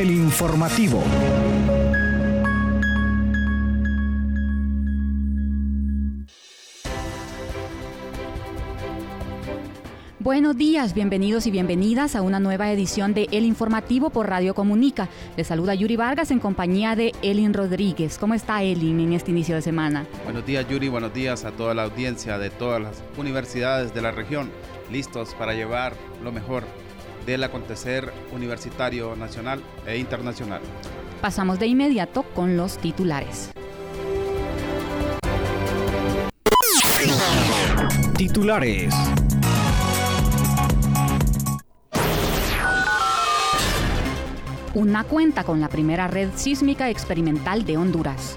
el informativo. Buenos días, bienvenidos y bienvenidas a una nueva edición de El Informativo por Radio Comunica. Les saluda Yuri Vargas en compañía de Elin Rodríguez. ¿Cómo está Elin en este inicio de semana? Buenos días Yuri, buenos días a toda la audiencia de todas las universidades de la región, listos para llevar lo mejor del acontecer universitario nacional e internacional. Pasamos de inmediato con los titulares. Titulares. Una cuenta con la primera red sísmica experimental de Honduras.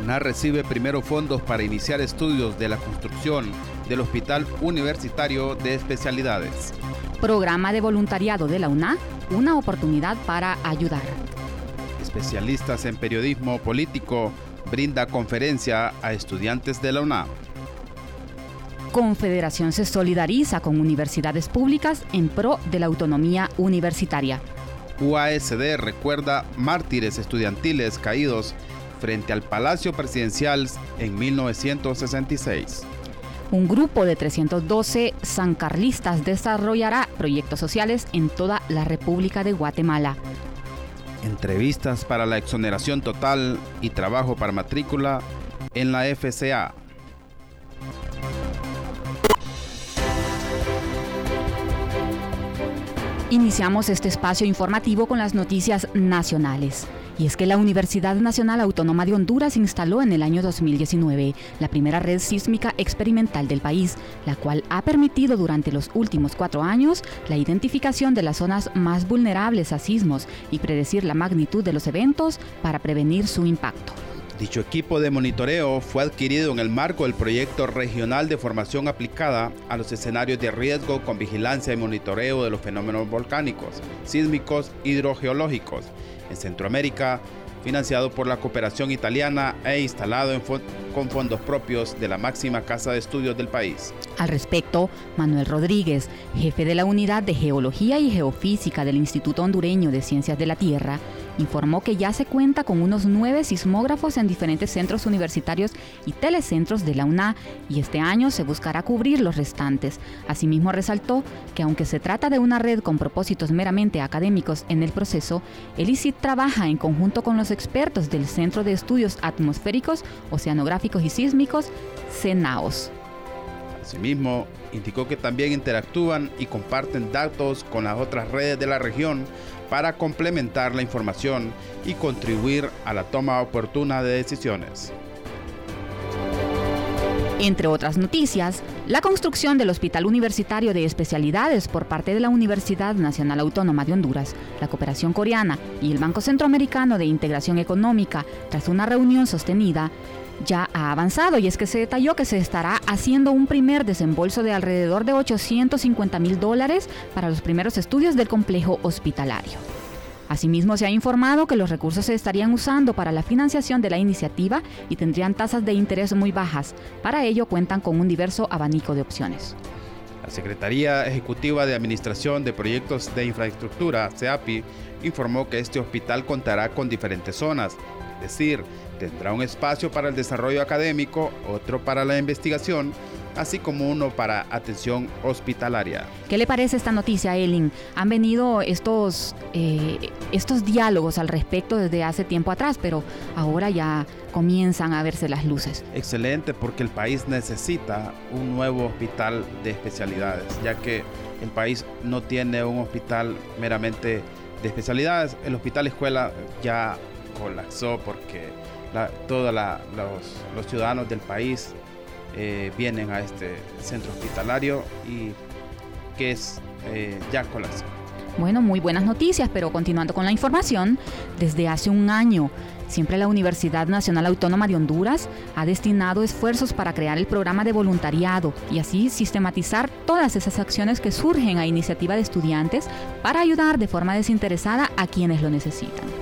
UNA recibe primero fondos para iniciar estudios de la construcción del Hospital Universitario de Especialidades. Programa de voluntariado de la UNA, una oportunidad para ayudar. Especialistas en periodismo político brinda conferencia a estudiantes de la UNA. Confederación se solidariza con universidades públicas en pro de la autonomía universitaria. UASD recuerda mártires estudiantiles caídos frente al Palacio Presidencial en 1966. Un grupo de 312 sancarlistas desarrollará proyectos sociales en toda la República de Guatemala. Entrevistas para la exoneración total y trabajo para matrícula en la FCA. Iniciamos este espacio informativo con las noticias nacionales. Y es que la Universidad Nacional Autónoma de Honduras instaló en el año 2019 la primera red sísmica experimental del país, la cual ha permitido durante los últimos cuatro años la identificación de las zonas más vulnerables a sismos y predecir la magnitud de los eventos para prevenir su impacto. Dicho equipo de monitoreo fue adquirido en el marco del proyecto regional de formación aplicada a los escenarios de riesgo con vigilancia y monitoreo de los fenómenos volcánicos, sísmicos, hidrogeológicos en Centroamérica, financiado por la cooperación italiana e instalado con fondos propios de la máxima casa de estudios del país. Al respecto, Manuel Rodríguez, jefe de la Unidad de Geología y Geofísica del Instituto Hondureño de Ciencias de la Tierra, informó que ya se cuenta con unos nueve sismógrafos en diferentes centros universitarios y telecentros de la UNA y este año se buscará cubrir los restantes. Asimismo resaltó que aunque se trata de una red con propósitos meramente académicos en el proceso, el ICIT trabaja en conjunto con los expertos del Centro de Estudios Atmosféricos, Oceanográficos y Sísmicos, CENAOS. Asimismo, indicó que también interactúan y comparten datos con las otras redes de la región para complementar la información y contribuir a la toma oportuna de decisiones. Entre otras noticias, la construcción del Hospital Universitario de Especialidades por parte de la Universidad Nacional Autónoma de Honduras, la Cooperación Coreana y el Banco Centroamericano de Integración Económica, tras una reunión sostenida, ya ha avanzado y es que se detalló que se estará haciendo un primer desembolso de alrededor de 850 mil dólares para los primeros estudios del complejo hospitalario. Asimismo, se ha informado que los recursos se estarían usando para la financiación de la iniciativa y tendrían tasas de interés muy bajas. Para ello cuentan con un diverso abanico de opciones. La Secretaría Ejecutiva de Administración de Proyectos de Infraestructura, CEAPI, informó que este hospital contará con diferentes zonas, es decir, tendrá un espacio para el desarrollo académico, otro para la investigación, así como uno para atención hospitalaria. ¿Qué le parece esta noticia, Elin? Han venido estos, eh, estos diálogos al respecto desde hace tiempo atrás, pero ahora ya comienzan a verse las luces. Excelente, porque el país necesita un nuevo hospital de especialidades, ya que el país no tiene un hospital meramente de especialidades. El hospital escuela ya colapsó porque todos los, ciudadanos del país eh, vienen a este centro hospitalario y que es eh, ya colapsado. Bueno, muy buenas noticias, pero continuando con la información, desde hace un año, siempre la Universidad Nacional Autónoma de Honduras ha destinado esfuerzos para crear el programa de voluntariado y así sistematizar todas esas acciones que surgen a iniciativa de estudiantes para ayudar de forma desinteresada a quienes lo necesitan.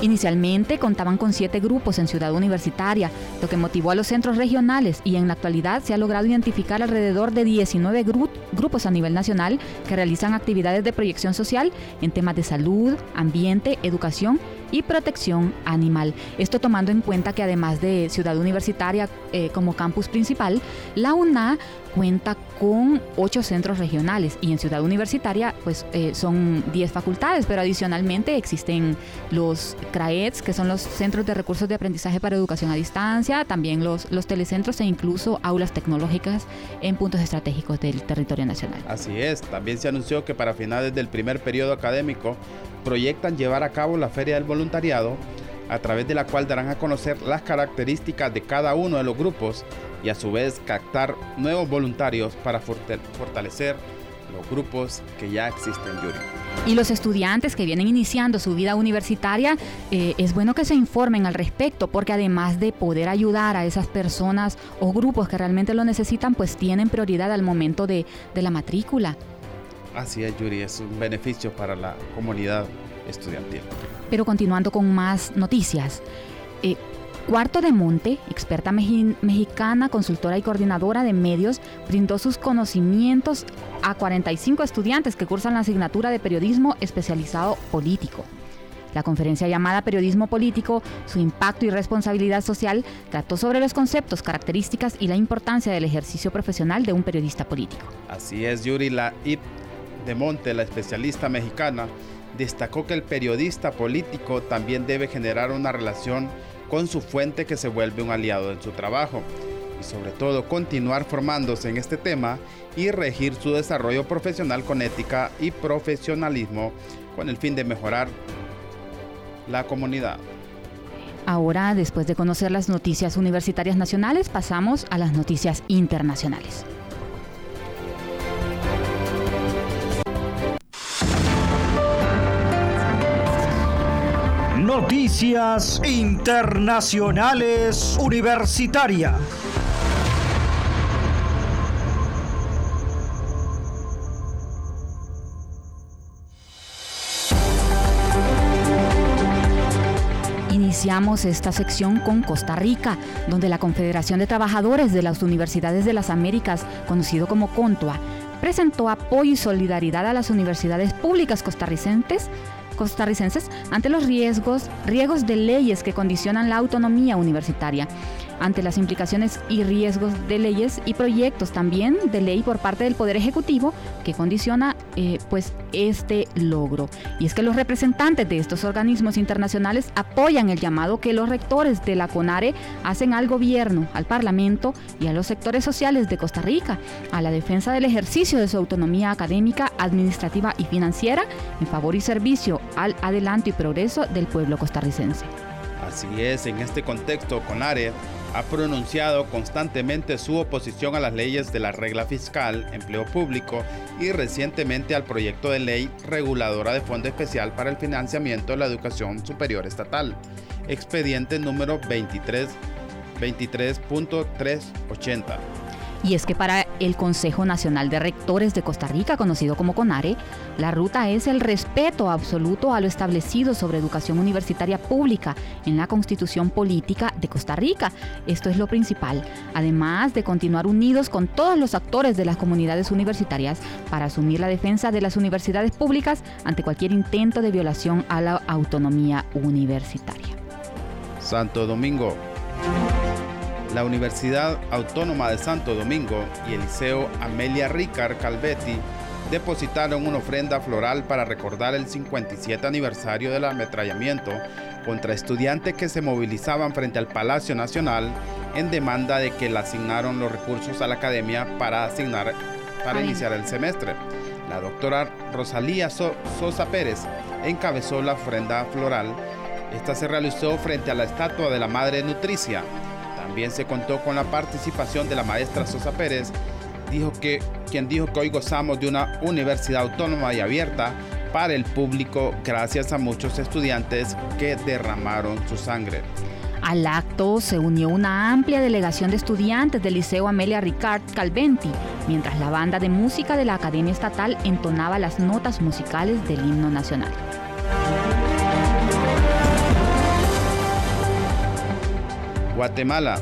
Inicialmente contaban con siete grupos en Ciudad Universitaria, lo que motivó a los centros regionales y en la actualidad se ha logrado identificar alrededor de 19 grupos a nivel nacional que realizan actividades de proyección social en temas de salud, ambiente, educación y protección animal. Esto tomando en cuenta que además de Ciudad Universitaria eh, como campus principal, la UNA cuenta con ocho centros regionales y en Ciudad Universitaria pues eh, son 10 facultades, pero adicionalmente existen los CRAEDS, que son los Centros de Recursos de Aprendizaje para Educación a Distancia, también los, los telecentros e incluso aulas tecnológicas en puntos estratégicos del territorio nacional. Así es, también se anunció que para finales del primer periodo académico proyectan llevar a cabo la Feria del Voluntariado, a través de la cual darán a conocer las características de cada uno de los grupos y a su vez captar nuevos voluntarios para fortalecer los grupos que ya existen, Yuri. Y los estudiantes que vienen iniciando su vida universitaria, eh, es bueno que se informen al respecto, porque además de poder ayudar a esas personas o grupos que realmente lo necesitan, pues tienen prioridad al momento de, de la matrícula. Así es, Yuri, es un beneficio para la comunidad estudiantil. Pero continuando con más noticias. Eh, Cuarto de Monte, experta mexicana, consultora y coordinadora de medios, brindó sus conocimientos a 45 estudiantes que cursan la asignatura de periodismo especializado político. La conferencia llamada Periodismo Político, su impacto y responsabilidad social, trató sobre los conceptos, características y la importancia del ejercicio profesional de un periodista político. Así es, Yuri, la IP de Monte, la especialista mexicana, destacó que el periodista político también debe generar una relación con su fuente que se vuelve un aliado en su trabajo y sobre todo continuar formándose en este tema y regir su desarrollo profesional con ética y profesionalismo con el fin de mejorar la comunidad. Ahora, después de conocer las noticias universitarias nacionales, pasamos a las noticias internacionales. Noticias Internacionales Universitarias. Iniciamos esta sección con Costa Rica, donde la Confederación de Trabajadores de las Universidades de las Américas, conocido como CONTUA, presentó apoyo y solidaridad a las universidades públicas costarricenses costarricenses ante los riesgos, riesgos de leyes que condicionan la autonomía universitaria ante las implicaciones y riesgos de leyes y proyectos también de ley por parte del Poder Ejecutivo que condiciona eh, pues este logro. Y es que los representantes de estos organismos internacionales apoyan el llamado que los rectores de la CONARE hacen al gobierno, al Parlamento y a los sectores sociales de Costa Rica a la defensa del ejercicio de su autonomía académica, administrativa y financiera en favor y servicio al adelanto y progreso del pueblo costarricense. Así es, en este contexto, CONARE ha pronunciado constantemente su oposición a las leyes de la regla fiscal, empleo público y recientemente al proyecto de ley reguladora de Fondo Especial para el Financiamiento de la Educación Superior Estatal, expediente número 23 23.380 y es que para el Consejo Nacional de Rectores de Costa Rica, conocido como CONARE, la ruta es el respeto absoluto a lo establecido sobre educación universitaria pública en la Constitución Política de Costa Rica. Esto es lo principal, además de continuar unidos con todos los actores de las comunidades universitarias para asumir la defensa de las universidades públicas ante cualquier intento de violación a la autonomía universitaria. Santo Domingo. La Universidad Autónoma de Santo Domingo y el Liceo Amelia Ricard Calvetti depositaron una ofrenda floral para recordar el 57 aniversario del ametrallamiento contra estudiantes que se movilizaban frente al Palacio Nacional en demanda de que le asignaron los recursos a la academia para asignar para iniciar el semestre. La doctora Rosalía Sosa Pérez encabezó la ofrenda floral. Esta se realizó frente a la estatua de la Madre Nutricia también se contó con la participación de la maestra Sosa Pérez, dijo que, quien dijo que hoy gozamos de una universidad autónoma y abierta para el público gracias a muchos estudiantes que derramaron su sangre. Al acto se unió una amplia delegación de estudiantes del Liceo Amelia Ricard Calventi, mientras la banda de música de la Academia Estatal entonaba las notas musicales del himno nacional. Guatemala.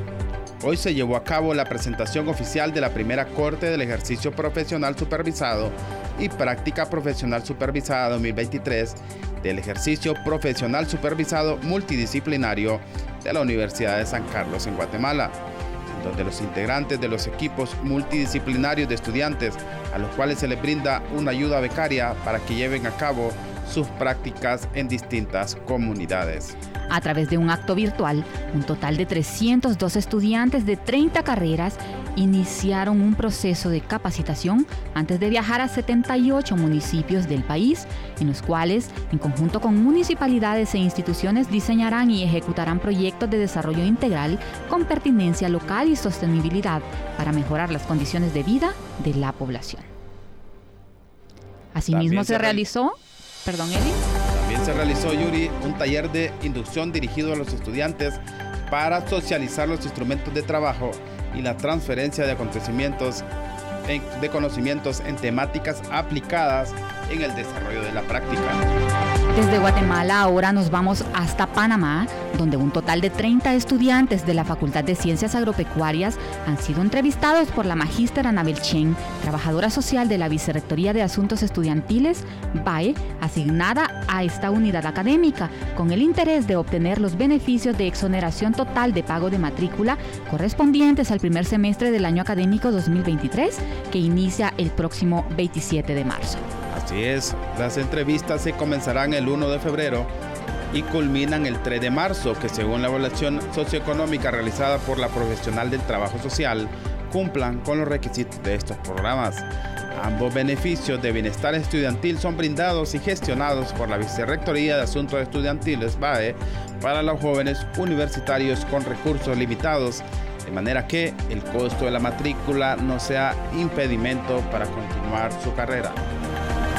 Hoy se llevó a cabo la presentación oficial de la primera corte del ejercicio profesional supervisado y práctica profesional supervisada 2023 del ejercicio profesional supervisado multidisciplinario de la Universidad de San Carlos en Guatemala, donde los integrantes de los equipos multidisciplinarios de estudiantes a los cuales se les brinda una ayuda becaria para que lleven a cabo sus prácticas en distintas comunidades. A través de un acto virtual, un total de 302 estudiantes de 30 carreras iniciaron un proceso de capacitación antes de viajar a 78 municipios del país, en los cuales, en conjunto con municipalidades e instituciones, diseñarán y ejecutarán proyectos de desarrollo integral con pertinencia local y sostenibilidad para mejorar las condiciones de vida de la población. Asimismo se, realizó, perdón Eli. También se realizó, Yuri, un taller de inducción dirigido a los estudiantes para socializar los instrumentos de trabajo y la transferencia de acontecimientos de conocimientos en temáticas aplicadas en el desarrollo de la práctica. Desde Guatemala ahora nos vamos hasta Panamá, donde un total de 30 estudiantes de la Facultad de Ciencias Agropecuarias han sido entrevistados por la magíster Anabel Chen, trabajadora social de la Vicerrectoría de Asuntos Estudiantiles, BAE, asignada a esta unidad académica, con el interés de obtener los beneficios de exoneración total de pago de matrícula correspondientes al primer semestre del año académico 2023, que inicia el próximo 27 de marzo. Así es, las entrevistas se comenzarán el 1 de febrero y culminan el 3 de marzo, que según la evaluación socioeconómica realizada por la profesional del trabajo social, cumplan con los requisitos de estos programas. Ambos beneficios de bienestar estudiantil son brindados y gestionados por la Vicerrectoría de Asuntos Estudiantiles BAE para los jóvenes universitarios con recursos limitados, de manera que el costo de la matrícula no sea impedimento para continuar su carrera.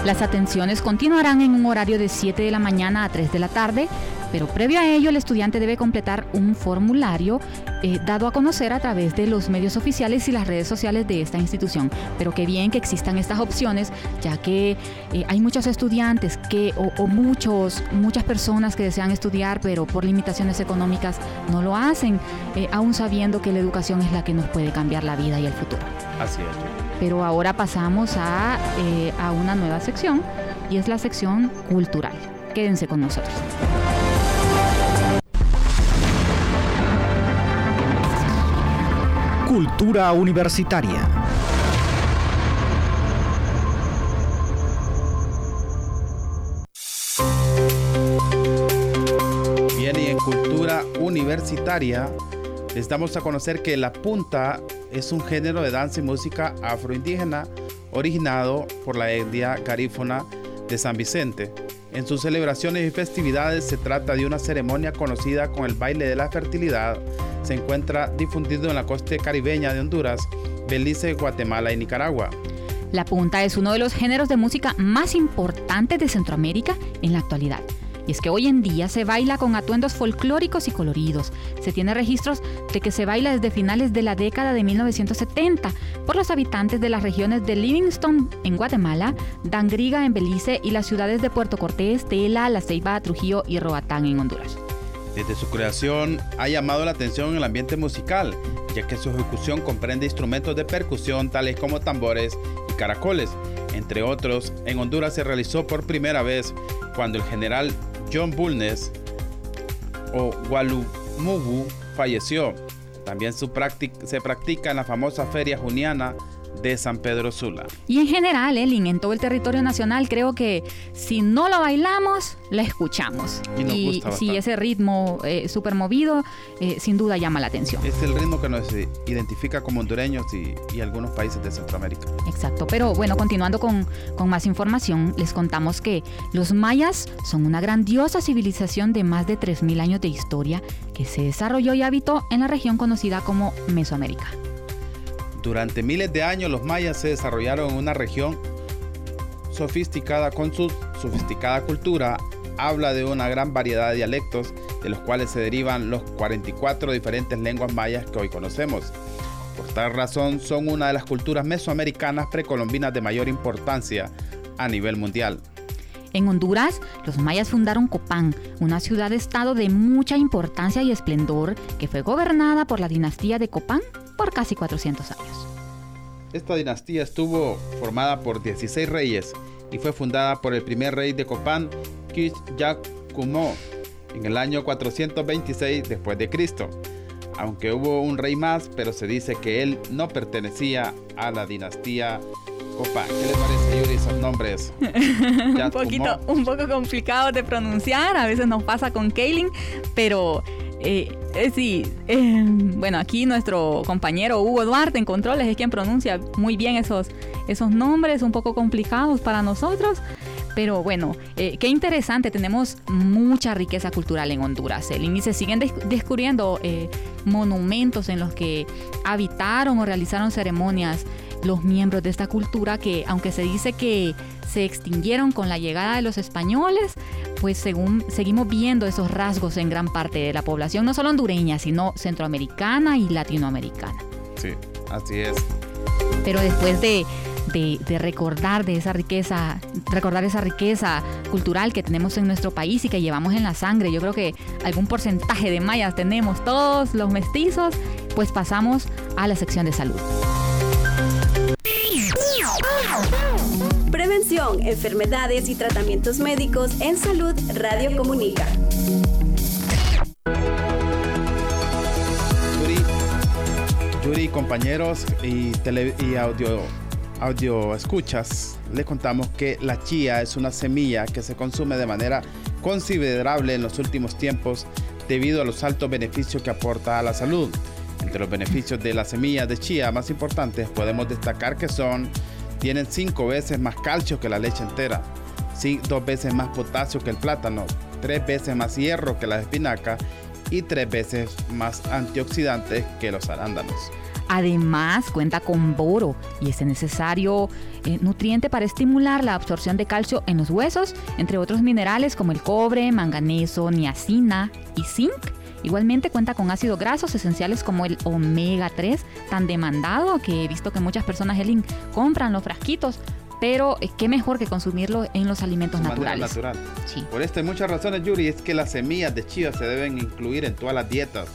Las atenciones continuarán en un horario de 7 de la mañana a 3 de la tarde, pero previo a ello el estudiante debe completar un formulario eh, dado a conocer a través de los medios oficiales y las redes sociales de esta institución. Pero qué bien que existan estas opciones, ya que eh, hay muchos estudiantes que, o, muchos, muchas personas que desean estudiar, pero por limitaciones económicas no lo hacen, eh, aún sabiendo que la educación es la que nos puede cambiar la vida y el futuro. Así es. Pero ahora pasamos a, a una nueva sección y es la sección cultural. Quédense con nosotros. Cultura universitaria. Bien, y en cultura universitaria les damos a conocer que la punta es un género de danza y música afroindígena originado por la etnia garífona de San Vicente. En sus celebraciones y festividades se trata de una ceremonia conocida con el baile de la fertilidad. Se encuentra difundido en la costa caribeña de Honduras, Belice, Guatemala y Nicaragua. La punta es uno de los géneros de música más importantes de Centroamérica en la actualidad. Y es que hoy en día se baila con atuendos folclóricos y coloridos. Se tiene registros de que se baila desde finales de la década de 1970 por los habitantes de las regiones de Livingston en Guatemala, Dangriga en Belice y las ciudades de Puerto Cortés, Tela, La Ceiba, Trujillo y Roatán en Honduras. Desde su creación ha llamado la atención el ambiente musical, ya que su ejecución comprende instrumentos de percusión tales como tambores y caracoles. Entre otros, en Honduras se realizó por primera vez cuando el general John Bulnes o Walumugu falleció. También se practica en la famosa feria juniana de San Pedro Sula. Y en general, Elin, en todo el territorio nacional, creo que si no lo bailamos, la escuchamos. Y, si ese ritmo eh, súper movido, eh, sin duda llama la atención. Es el ritmo que nos identifica como hondureños y, algunos países de Centroamérica. Exacto, pero bueno, continuando con, con más información, les contamos que los mayas son una grandiosa civilización de más de 3.000 años de historia que se desarrolló y habitó en la región conocida como Mesoamérica. Durante miles de años los mayas se desarrollaron en una región sofisticada con su sofisticada cultura. Habla de una gran variedad de dialectos de los cuales se derivan los 44 diferentes lenguas mayas que hoy conocemos. Por tal razón son una de las culturas mesoamericanas precolombinas de mayor importancia a nivel mundial. En Honduras, los mayas fundaron Copán, una ciudad-estado de mucha importancia y esplendor que fue gobernada por la dinastía de Copán por casi 400 años. Esta dinastía estuvo formada por 16 reyes y fue fundada por el primer rey de Copán, Kumo, en el año 426 después de Cristo. Aunque hubo un rey más, pero se dice que él no pertenecía a la dinastía Copán. ¿Qué le parece, Yuri, esos nombres? un poquito, un poco complicado de pronunciar, a veces nos pasa con Kaylin, pero eh, eh, sí, eh, bueno, aquí nuestro compañero Hugo Duarte en Controles es quien pronuncia muy bien esos, esos nombres un poco complicados para nosotros. Pero bueno, qué interesante, tenemos mucha riqueza cultural en Honduras, el se siguen descubriendo monumentos en los que habitaron o realizaron ceremonias los miembros de esta cultura que, aunque se dice que se extinguieron con la llegada de los españoles, pues según seguimos viendo esos rasgos en gran parte de la población, no solo hondureña, sino centroamericana y latinoamericana. Sí, así es. Pero después de, de, recordar de esa riqueza, recordar esa riqueza cultural que tenemos en nuestro país y que llevamos en la sangre, yo creo que algún porcentaje de mayas tenemos todos los mestizos, pues pasamos a la sección de salud. Prevención, enfermedades y tratamientos médicos en salud Radio Comunica. Yuri, compañeros y, y audio, audio escuchas, le contamos que la chía es una semilla que se consume de manera considerable en los últimos tiempos debido a los altos beneficios que aporta a la salud. Entre los beneficios de la semilla de chía más importantes podemos destacar que son tienen cinco veces más calcio que la leche entera, dos veces más potasio que el plátano, tres veces más hierro que la espinaca y tres veces más antioxidantes que los arándanos. Además, cuenta con boro y es necesario eh, nutriente para estimular la absorción de calcio en los huesos, entre otros minerales como el cobre, manganeso, niacina y zinc Igualmente cuenta con ácidos grasos esenciales como el omega 3, tan demandado que he visto que muchas personas Elin compran los frasquitos, pero eh, qué mejor que consumirlo en los alimentos naturales. Natural. Sí. Por esto hay muchas razones, Yuri, es que las semillas de chía se deben incluir en todas las dietas,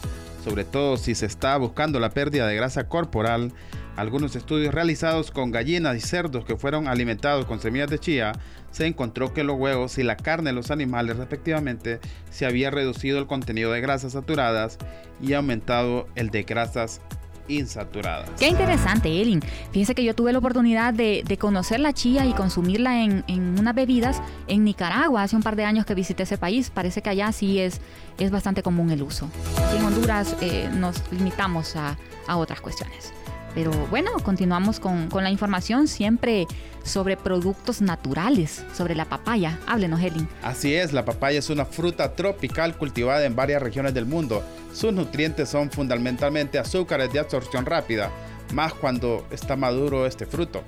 sobre todo si se está buscando la pérdida de grasa corporal algunos estudios realizados con gallinas y cerdos que fueron alimentados con semillas de chía, se encontró que los huevos y la carne de los animales respectivamente se había reducido el contenido de grasas saturadas y aumentado el de grasas insaturadas. Qué interesante, Elin. Fíjese que yo tuve la oportunidad de, conocer la chía y consumirla en, unas bebidas en Nicaragua hace un par de años que visité ese país. Parece que allá sí es, es bastante común el uso. en Honduras eh, nos limitamos a otras cuestiones. Pero bueno, continuamos con, la información siempre sobre productos naturales, sobre la papaya. Háblenos, Helen. Así es, la papaya es una fruta tropical cultivada en varias regiones del mundo. Sus nutrientes son fundamentalmente azúcares de absorción rápida, más cuando está maduro este fruto.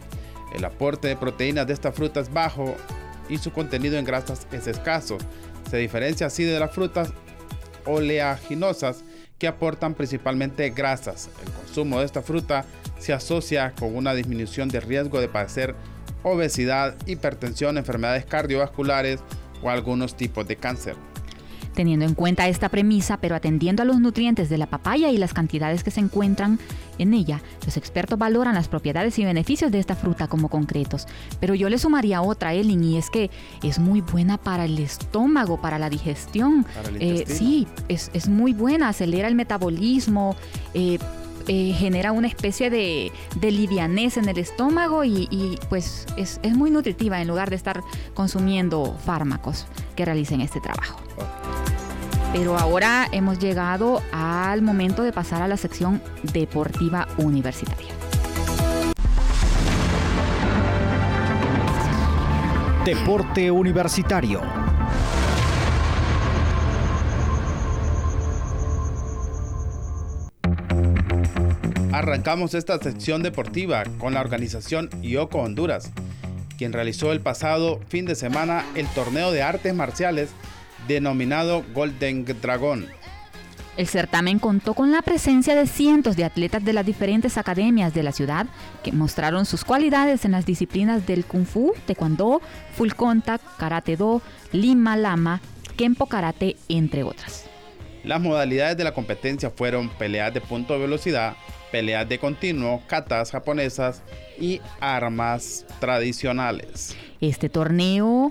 El aporte de proteínas de esta fruta es bajo y su contenido en grasas es escaso. Se diferencia así de las frutas oleaginosas que aportan principalmente grasas. El consumo de esta fruta se asocia con una disminución de riesgo de padecer obesidad, hipertensión, enfermedades cardiovasculares o algunos tipos de cáncer. Teniendo en cuenta esta premisa, pero atendiendo a los nutrientes de la papaya y las cantidades que se encuentran en ella, los expertos valoran las propiedades y beneficios de esta fruta como concretos. Pero yo le sumaría otra, Ellen, y es que es muy buena para el estómago, para la digestión. Eh, sí, es, muy buena, acelera el metabolismo. Eh, eh, genera una especie de, de, livianez en el estómago y, pues es, es, muy nutritiva en lugar de estar consumiendo fármacos que realicen este trabajo. Pero ahora hemos llegado al momento de pasar a la sección deportiva universitaria. Deporte Universitario. Arrancamos esta sección deportiva con la organización IOCO Honduras, quien realizó el pasado fin de semana el torneo de artes marciales denominado Golden Dragon. El certamen contó con la presencia de cientos de atletas de las diferentes academias de la ciudad que mostraron sus cualidades en las disciplinas del Kung Fu, Taekwondo, Full Contact, Karate Do, Lima Lama, Kempo Karate, entre otras. Las modalidades de la competencia fueron peleas de punto de velocidad, peleas de continuo, katas japonesas y armas tradicionales. Este torneo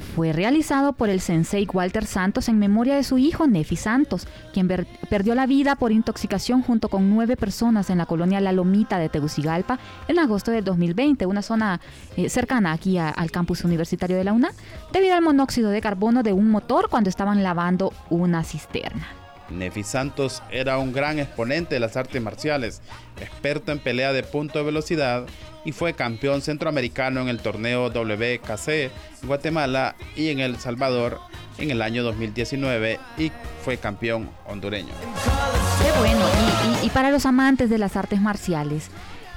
fue realizado por el sensei Walter Santos en memoria de su hijo Nefi Santos, quien perdió la vida por intoxicación junto con nueve personas en la colonia La Lomita de Tegucigalpa en agosto de 2020, una zona eh, cercana aquí al campus universitario de la UNA, debido al monóxido de carbono de un motor cuando estaban lavando una cisterna. Nefi Santos era un gran exponente de las artes marciales, experto en pelea de punto de velocidad y fue campeón centroamericano en el torneo WKC en Guatemala y en El Salvador en el año 2019 y fue campeón hondureño. Qué bueno, y, y para los amantes de las artes marciales,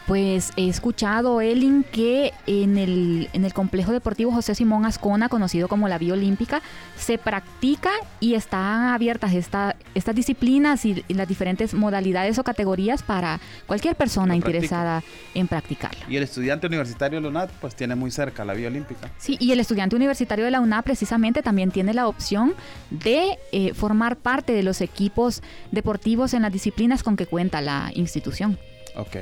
pues he escuchado, Elin, que en el, en el complejo deportivo José Simón Ascona, conocido como la Vía Olímpica, se practica y están abiertas esta, estas disciplinas y, las diferentes modalidades o categorías para cualquier persona interesada en practicarla. Y el estudiante universitario de la UNAD, pues tiene muy cerca la Vía Olímpica. Sí, y el estudiante universitario de la UNAD precisamente también tiene la opción de eh, formar parte de los equipos deportivos en las disciplinas con que cuenta la institución. Ok.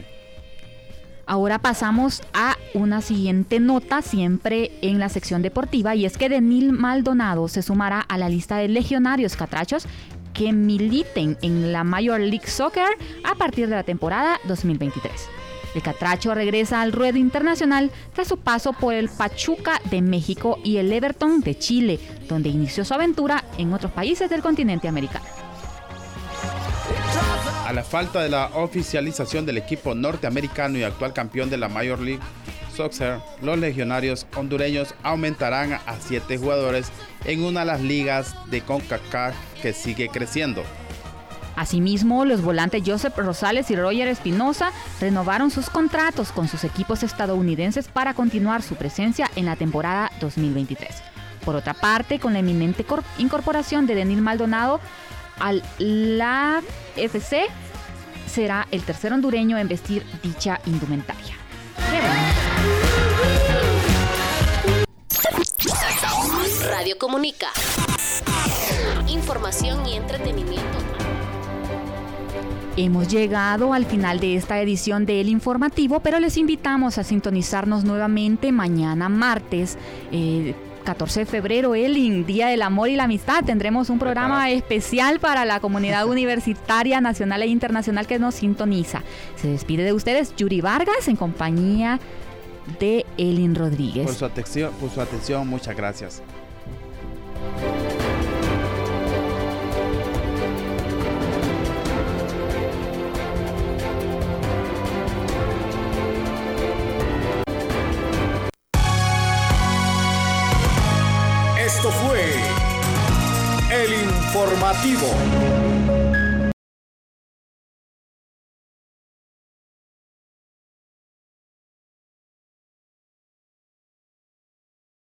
Ahora pasamos a una siguiente nota, siempre en la sección deportiva, y es que Denil Maldonado se sumará a la lista de legionarios catrachos que militen en la Major League Soccer a partir de la temporada 2023. El Catracho regresa al ruedo internacional tras su paso por el Pachuca de México y el Everton de Chile, donde inició su aventura en otros países del continente americano. A la falta de la oficialización del equipo norteamericano y actual campeón de la Major League Soccer, los legionarios hondureños aumentarán a siete jugadores en una de las ligas de CONCACAF que sigue creciendo. Asimismo, los volantes Joseph Rosales y Roger Espinosa renovaron sus contratos con sus equipos estadounidenses para continuar su presencia en la temporada 2023. Por otra parte, con la eminente incorporación de Denil Maldonado al la FC será el tercer hondureño en vestir dicha indumentaria. Radio Comunica. Información y entretenimiento. Hemos llegado al final de esta edición del informativo, pero les invitamos a sintonizarnos nuevamente mañana martes. Eh, 14 de febrero, el Día del Amor y la Amistad. Tendremos un programa especial para la comunidad universitaria nacional e internacional que nos sintoniza. Se despide de ustedes Yuri Vargas en compañía de Elin Rodríguez. Por su atención, por su atención muchas gracias.